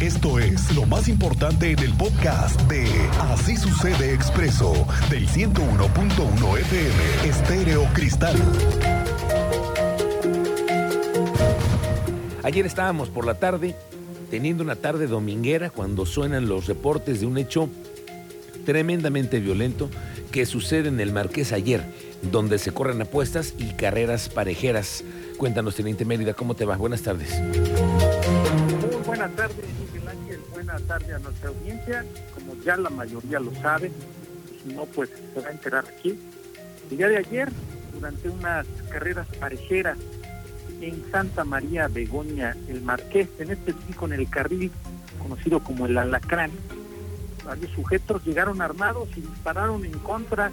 Esto es lo más importante en el podcast de Así sucede expreso del 101.1 FM Estéreo Cristal. Ayer estábamos por la tarde teniendo una tarde dominguera cuando suenan los reportes de un hecho tremendamente violento que sucede en el Marqués ayer, donde se corren apuestas y carreras parejeras. Cuéntanos, Teniente Mérida, ¿cómo te va? Buenas tardes. Buenas tardes, Miguel Ángel. Buenas tardes a nuestra audiencia. Como ya la mayoría lo sabe, si no, pues se va a enterar aquí. El día de ayer, durante unas carreras parejeras en Santa María Begoña, el Marqués, en específico en el carril conocido como el Alacrán, varios sujetos llegaron armados y dispararon en contra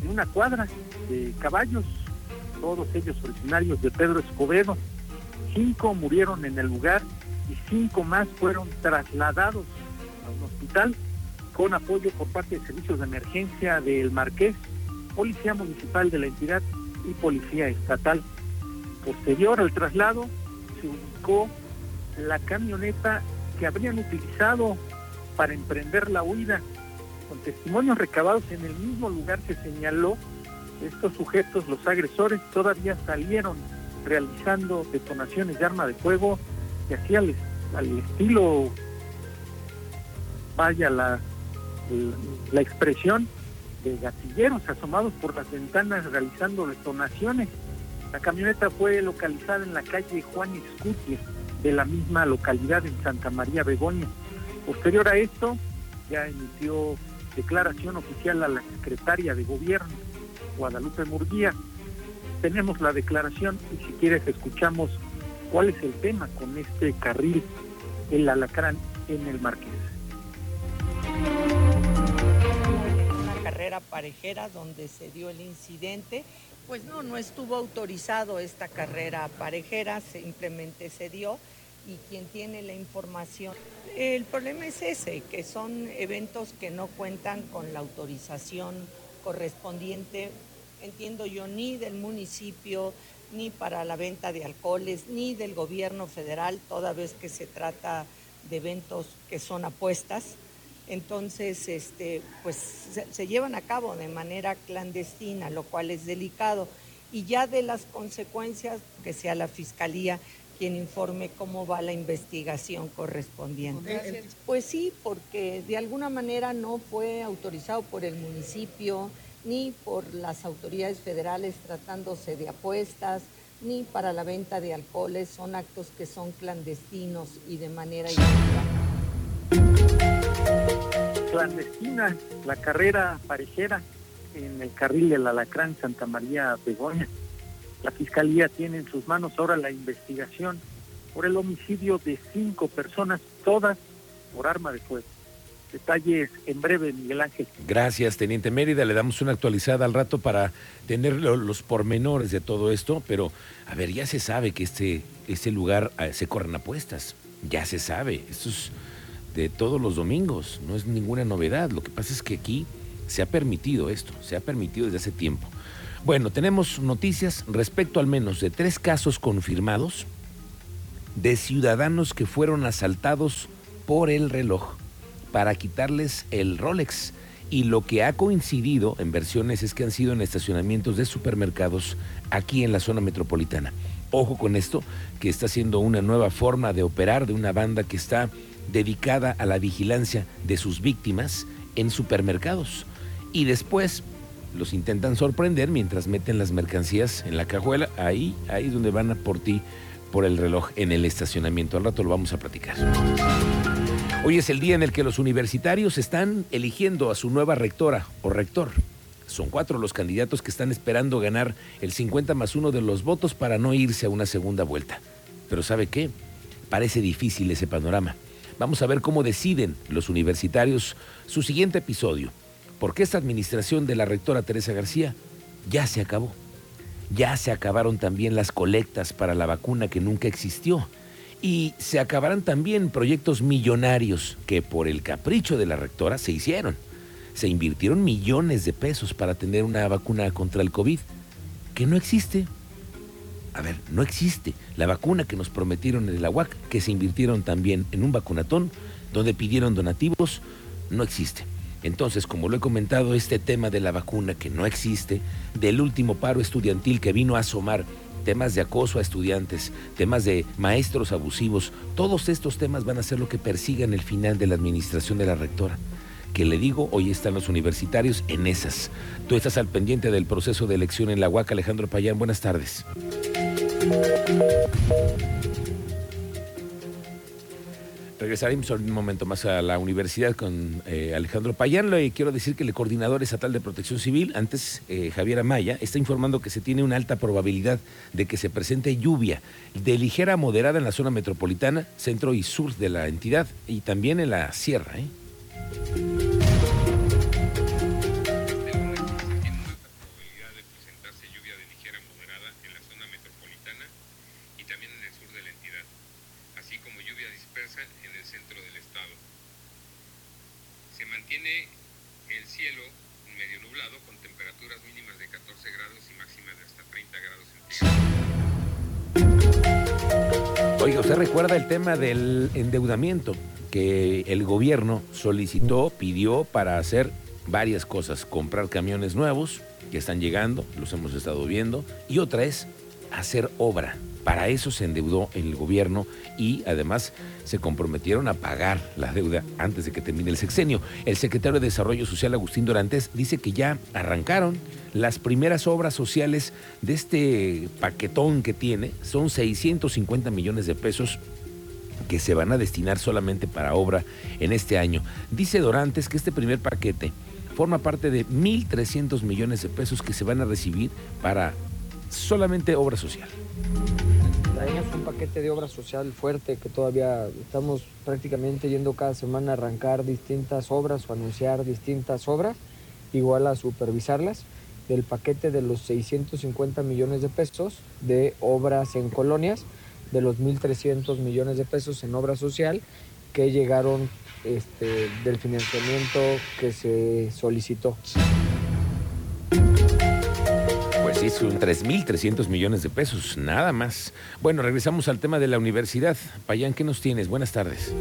de una cuadra de caballos, todos ellos originarios de Pedro Escobedo. Cinco murieron en el lugar y cinco más fueron trasladados a un hospital con apoyo por parte de servicios de emergencia del Marqués, Policía Municipal de la entidad y Policía Estatal. Posterior al traslado se ubicó la camioneta que habrían utilizado para emprender la huida. Con testimonios recabados en el mismo lugar se señaló, estos sujetos, los agresores, todavía salieron realizando detonaciones de arma de fuego que al estilo, vaya la, la expresión de gatilleros asomados por las ventanas realizando detonaciones. La camioneta fue localizada en la calle Juan Escutia de la misma localidad en Santa María Begoña. Posterior a esto, ya emitió declaración oficial a la secretaria de Gobierno, Guadalupe Murguía. Tenemos la declaración y si quieres escuchamos cuál es el tema con este carril, el alacrán en el Marqués. Una carrera parejera donde se dio el incidente. Pues no, no estuvo autorizado esta carrera parejera, simplemente se dio y quien tiene la información. El problema es ese, que son eventos que no cuentan con la autorización correspondiente, entiendo yo, ni del municipio, ni para la venta de alcoholes, ni del gobierno federal, toda vez que se trata de eventos que son apuestas. Entonces, este, pues se, se llevan a cabo de manera clandestina, lo cual es delicado. Y ya de las consecuencias, que sea la fiscalía quien informe cómo va la investigación correspondiente. Gracias. Pues sí, porque de alguna manera no fue autorizado por el municipio ni por las autoridades federales tratándose de apuestas, ni para la venta de alcoholes, son actos que son clandestinos y de manera ilegal. Clandestina, la carrera parejera en el carril del Alacrán Santa María Begoña. La Fiscalía tiene en sus manos ahora la investigación por el homicidio de cinco personas, todas por arma de fuego. Detalles en breve, Miguel Ángel. Gracias, Teniente Mérida. Le damos una actualizada al rato para tener lo- los pormenores de todo esto, pero a ver, ya se sabe que este, este lugar eh, se corren apuestas. Ya se sabe. Esto es de todos los domingos, no es ninguna novedad. Lo que pasa es que aquí se ha permitido esto, se ha permitido desde hace tiempo. Bueno, tenemos noticias respecto al menos de tres casos confirmados de ciudadanos que fueron asaltados por el reloj para quitarles el Rolex. Y lo que ha coincidido en versiones es que han sido en estacionamientos de supermercados aquí en la zona metropolitana. Ojo con esto, que está siendo una nueva forma de operar de una banda que está dedicada a la vigilancia de sus víctimas en supermercados. Y después los intentan sorprender mientras meten las mercancías en la cajuela. Ahí, ahí es donde van a por ti por el reloj en el estacionamiento. Al rato lo vamos a platicar. Hoy es el día en el que los universitarios están eligiendo a su nueva rectora o rector. Son cuatro los candidatos que están esperando ganar el 50 más uno de los votos para no irse a una segunda vuelta. Pero ¿sabe qué? Parece difícil ese panorama. Vamos a ver cómo deciden los universitarios su siguiente episodio. Porque esta administración de la rectora Teresa García ya se acabó. Ya se acabaron también las colectas para la vacuna que nunca existió. Y se acabarán también proyectos millonarios que por el capricho de la rectora se hicieron. Se invirtieron millones de pesos para tener una vacuna contra el COVID que no existe. A ver, no existe. La vacuna que nos prometieron en el AWAC, que se invirtieron también en un vacunatón, donde pidieron donativos, no existe. Entonces, como lo he comentado, este tema de la vacuna que no existe, del último paro estudiantil que vino a asomar, temas de acoso a estudiantes, temas de maestros abusivos, todos estos temas van a ser lo que persigan el final de la administración de la rectora. Que le digo, hoy están los universitarios en esas. Tú estás al pendiente del proceso de elección en la UAC, Alejandro Payán. Buenas tardes. Regresaremos un momento más a la universidad con eh, Alejandro Payán. Le quiero decir que el coordinador estatal de protección civil, antes eh, Javier Amaya, está informando que se tiene una alta probabilidad de que se presente lluvia de ligera a moderada en la zona metropolitana, centro y sur de la entidad y también en la sierra. ¿eh? Recuerda el tema del endeudamiento que el gobierno solicitó, pidió para hacer varias cosas. Comprar camiones nuevos que están llegando, los hemos estado viendo, y otra es hacer obra. Para eso se endeudó el gobierno y además se comprometieron a pagar la deuda antes de que termine el sexenio. El secretario de Desarrollo Social, Agustín Dorantes, dice que ya arrancaron las primeras obras sociales de este paquetón que tiene. Son 650 millones de pesos que se van a destinar solamente para obra en este año. Dice Dorantes que este primer paquete forma parte de 1.300 millones de pesos que se van a recibir para solamente obra social. Traemos un paquete de obra social fuerte que todavía estamos prácticamente yendo cada semana a arrancar distintas obras o anunciar distintas obras, igual a supervisarlas, del paquete de los 650 millones de pesos de obras en colonias, de los 1.300 millones de pesos en obra social que llegaron este, del financiamiento que se solicitó. Pues sí, son 3.300 millones de pesos, nada más. Bueno, regresamos al tema de la universidad. Payán, ¿qué nos tienes? Buenas tardes.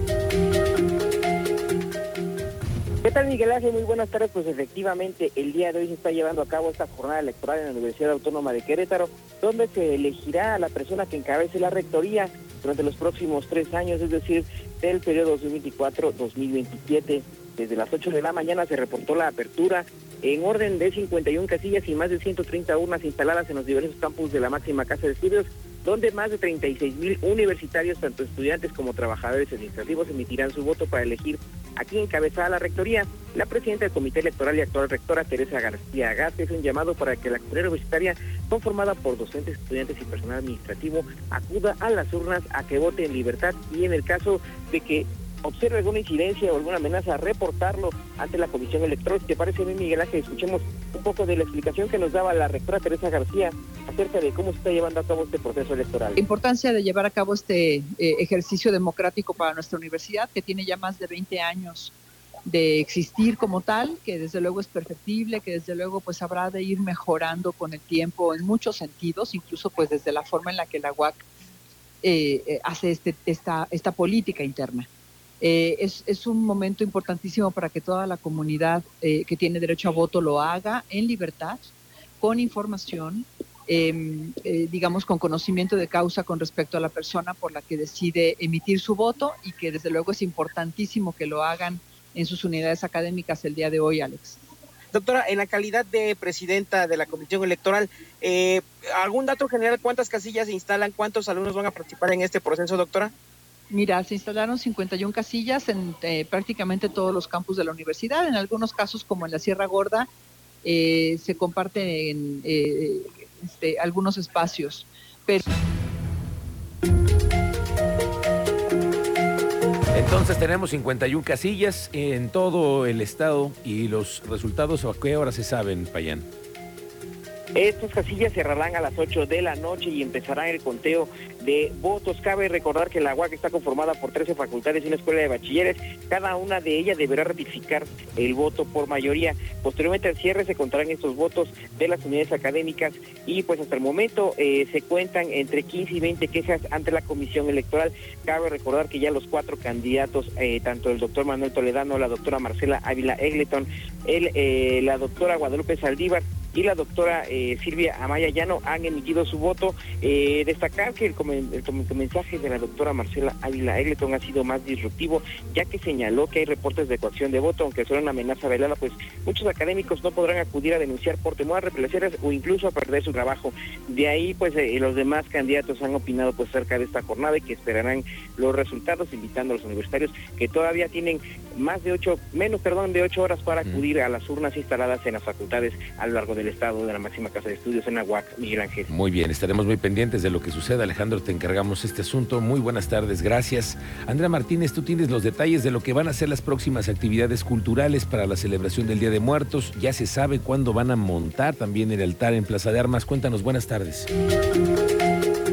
¿Qué tal, Miguel Ángel? Muy buenas tardes. Pues efectivamente, el día de hoy se está llevando a cabo esta jornada electoral en la Universidad Autónoma de Querétaro, donde se elegirá a la persona que encabece la rectoría durante los próximos tres años, es decir, del periodo 2024-2027. Desde las 8 de la mañana se reportó la apertura en orden de 51 casillas y más de 130 urnas instaladas en los diversos campus de la máxima casa de estudios donde más de 36 mil universitarios, tanto estudiantes como trabajadores administrativos, emitirán su voto para elegir a quien encabezará la rectoría. La presidenta del Comité Electoral y actual rectora, Teresa García Gás, es un llamado para que la comunidad universitaria, conformada por docentes, estudiantes y personal administrativo, acuda a las urnas a que vote en libertad y en el caso de que observe alguna incidencia o alguna amenaza, reportarlo ante la Comisión Electoral. ¿Te parece bien, Miguel Ángel? Escuchemos un poco de la explicación que nos daba la rectora Teresa García acerca de cómo se está llevando a cabo este proceso electoral. La importancia de llevar a cabo este eh, ejercicio democrático para nuestra universidad, que tiene ya más de 20 años de existir como tal, que desde luego es perfectible, que desde luego pues habrá de ir mejorando con el tiempo en muchos sentidos, incluso pues desde la forma en la que la UAC eh, eh, hace este, esta, esta política interna. Eh, es, es, un momento importantísimo para que toda la comunidad eh, que tiene derecho a voto lo haga en libertad, con información, em, eh, digamos, con conocimiento de causa con respecto a la persona por la que decide emitir su voto y que desde luego es importantísimo que lo hagan en sus unidades académicas el día de hoy, Alex. Doctora, en la calidad de presidenta de la Comisión Electoral, ¿algún dato general cuántas casillas se instalan, cuántos alumnos van a participar en este proceso, doctora? Mira, se instalaron 51 casillas en eh, prácticamente todos los campus de la universidad. En algunos casos, como en la Sierra Gorda, eh, se comparten eh, este, algunos espacios. Pero... Entonces tenemos 51 casillas en todo el estado y los resultados a qué hora se saben, Payán. Estas casillas cerrarán a las 8 de la noche y empezará el conteo de votos. Cabe recordar que la UAC está conformada por 13 facultades y una escuela de bachilleres. Cada una de ellas deberá ratificar el voto por mayoría. Posteriormente al cierre se contarán estos votos de las unidades académicas y pues hasta el momento eh, se cuentan entre 15 y 20 quejas ante la comisión electoral. Cabe recordar que ya los cuatro candidatos, eh, tanto el doctor Manuel Toledano, la doctora Marcela Ávila Egleton, el, eh, la doctora Guadalupe Saldívar, y la doctora eh, Silvia Amaya Llano han emitido su voto. Eh, destacar que el, el, mensaje de la doctora Marcela Ávila Egleton ha sido más disruptivo, ya que señaló que hay reportes de coacción de voto, aunque son una amenaza velada, pues muchos académicos no podrán acudir a denunciar por temor a represalias o incluso a perder su trabajo. De ahí, pues eh, los demás candidatos han opinado pues cerca de esta jornada y que esperarán los resultados, invitando a los universitarios que todavía tienen más de ocho, menos, perdón, de ocho horas para acudir a las urnas instaladas en las facultades a lo largo de del Estado de la máxima casa de estudios en Aguac, Miguel Ángel. Muy bien, estaremos muy pendientes de lo que suceda. Alejandro, te encargamos este asunto. Muy buenas tardes, gracias. Andrea Martínez, tú tienes los detalles de lo que van a ser las próximas actividades culturales para la celebración del Día de Muertos. Ya se sabe cuándo van a montar también el altar en Plaza de Armas. Cuéntanos, buenas tardes.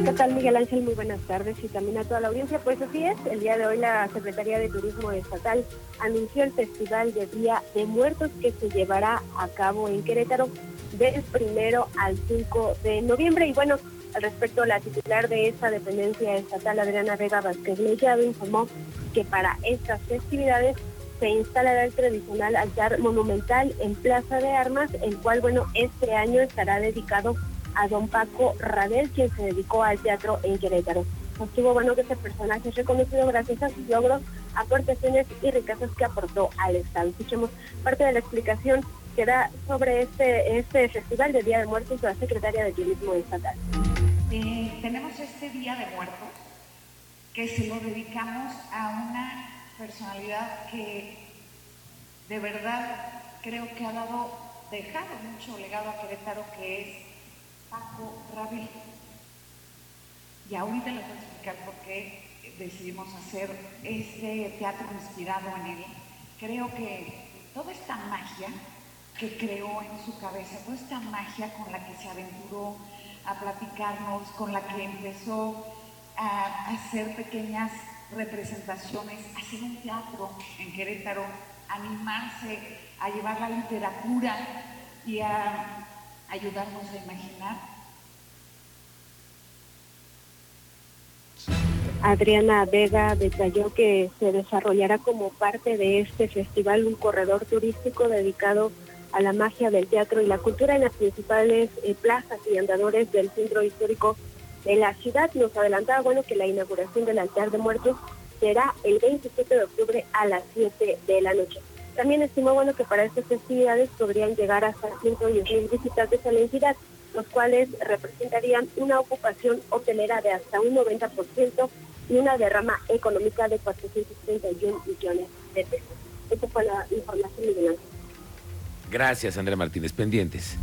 ¿Qué tal Miguel Ángel? Muy buenas tardes y también a toda la audiencia. Pues así es, el día de hoy la Secretaría de Turismo Estatal anunció el Festival de Día de Muertos que se llevará a cabo en Querétaro del primero al 5 de noviembre. Y bueno, al respecto, la titular de esta dependencia estatal, Adriana Vega Vázquez Mellado, informó que para estas festividades se instalará el tradicional altar monumental en Plaza de Armas, el cual, bueno, este año estará dedicado a don Paco Radel, quien se dedicó al teatro en Querétaro. Estuvo bueno que este personaje es reconocido gracias a sus logros, aportaciones y riquezas que aportó al Estado. Escuchemos parte de la explicación que da sobre este, este Festival de Día de Muertos la secretaria de Turismo Estatal. Eh, tenemos este Día de Muertos que se lo dedicamos a una personalidad que de verdad creo que ha dado, dejado mucho legado a Querétaro, que es Paco Rabil. Y ahorita les voy a explicar por qué decidimos hacer este teatro inspirado en él. Creo que toda esta magia que creó en su cabeza, toda esta magia con la que se aventuró a platicarnos, con la que empezó a hacer pequeñas representaciones, hacer un teatro en Querétaro, animarse a llevar la literatura y a ayudarnos a imaginar. Adriana Vega detalló que se desarrollará como parte de este festival un corredor turístico dedicado la magia del teatro y la cultura en las principales eh, plazas y andadores del centro histórico de la ciudad. Nos adelantaba, bueno, que la inauguración del altar de muertos será el 27 de octubre a las 7 de la noche. También estimó, bueno, que para estas festividades podrían llegar hasta 110 mil visitantes a la entidad, los cuales representarían una ocupación hotelera de hasta un 90% y una derrama económica de 431 millones de pesos. Esta fue la información, Miguel Gracias, Andrea Martínez. Pendientes.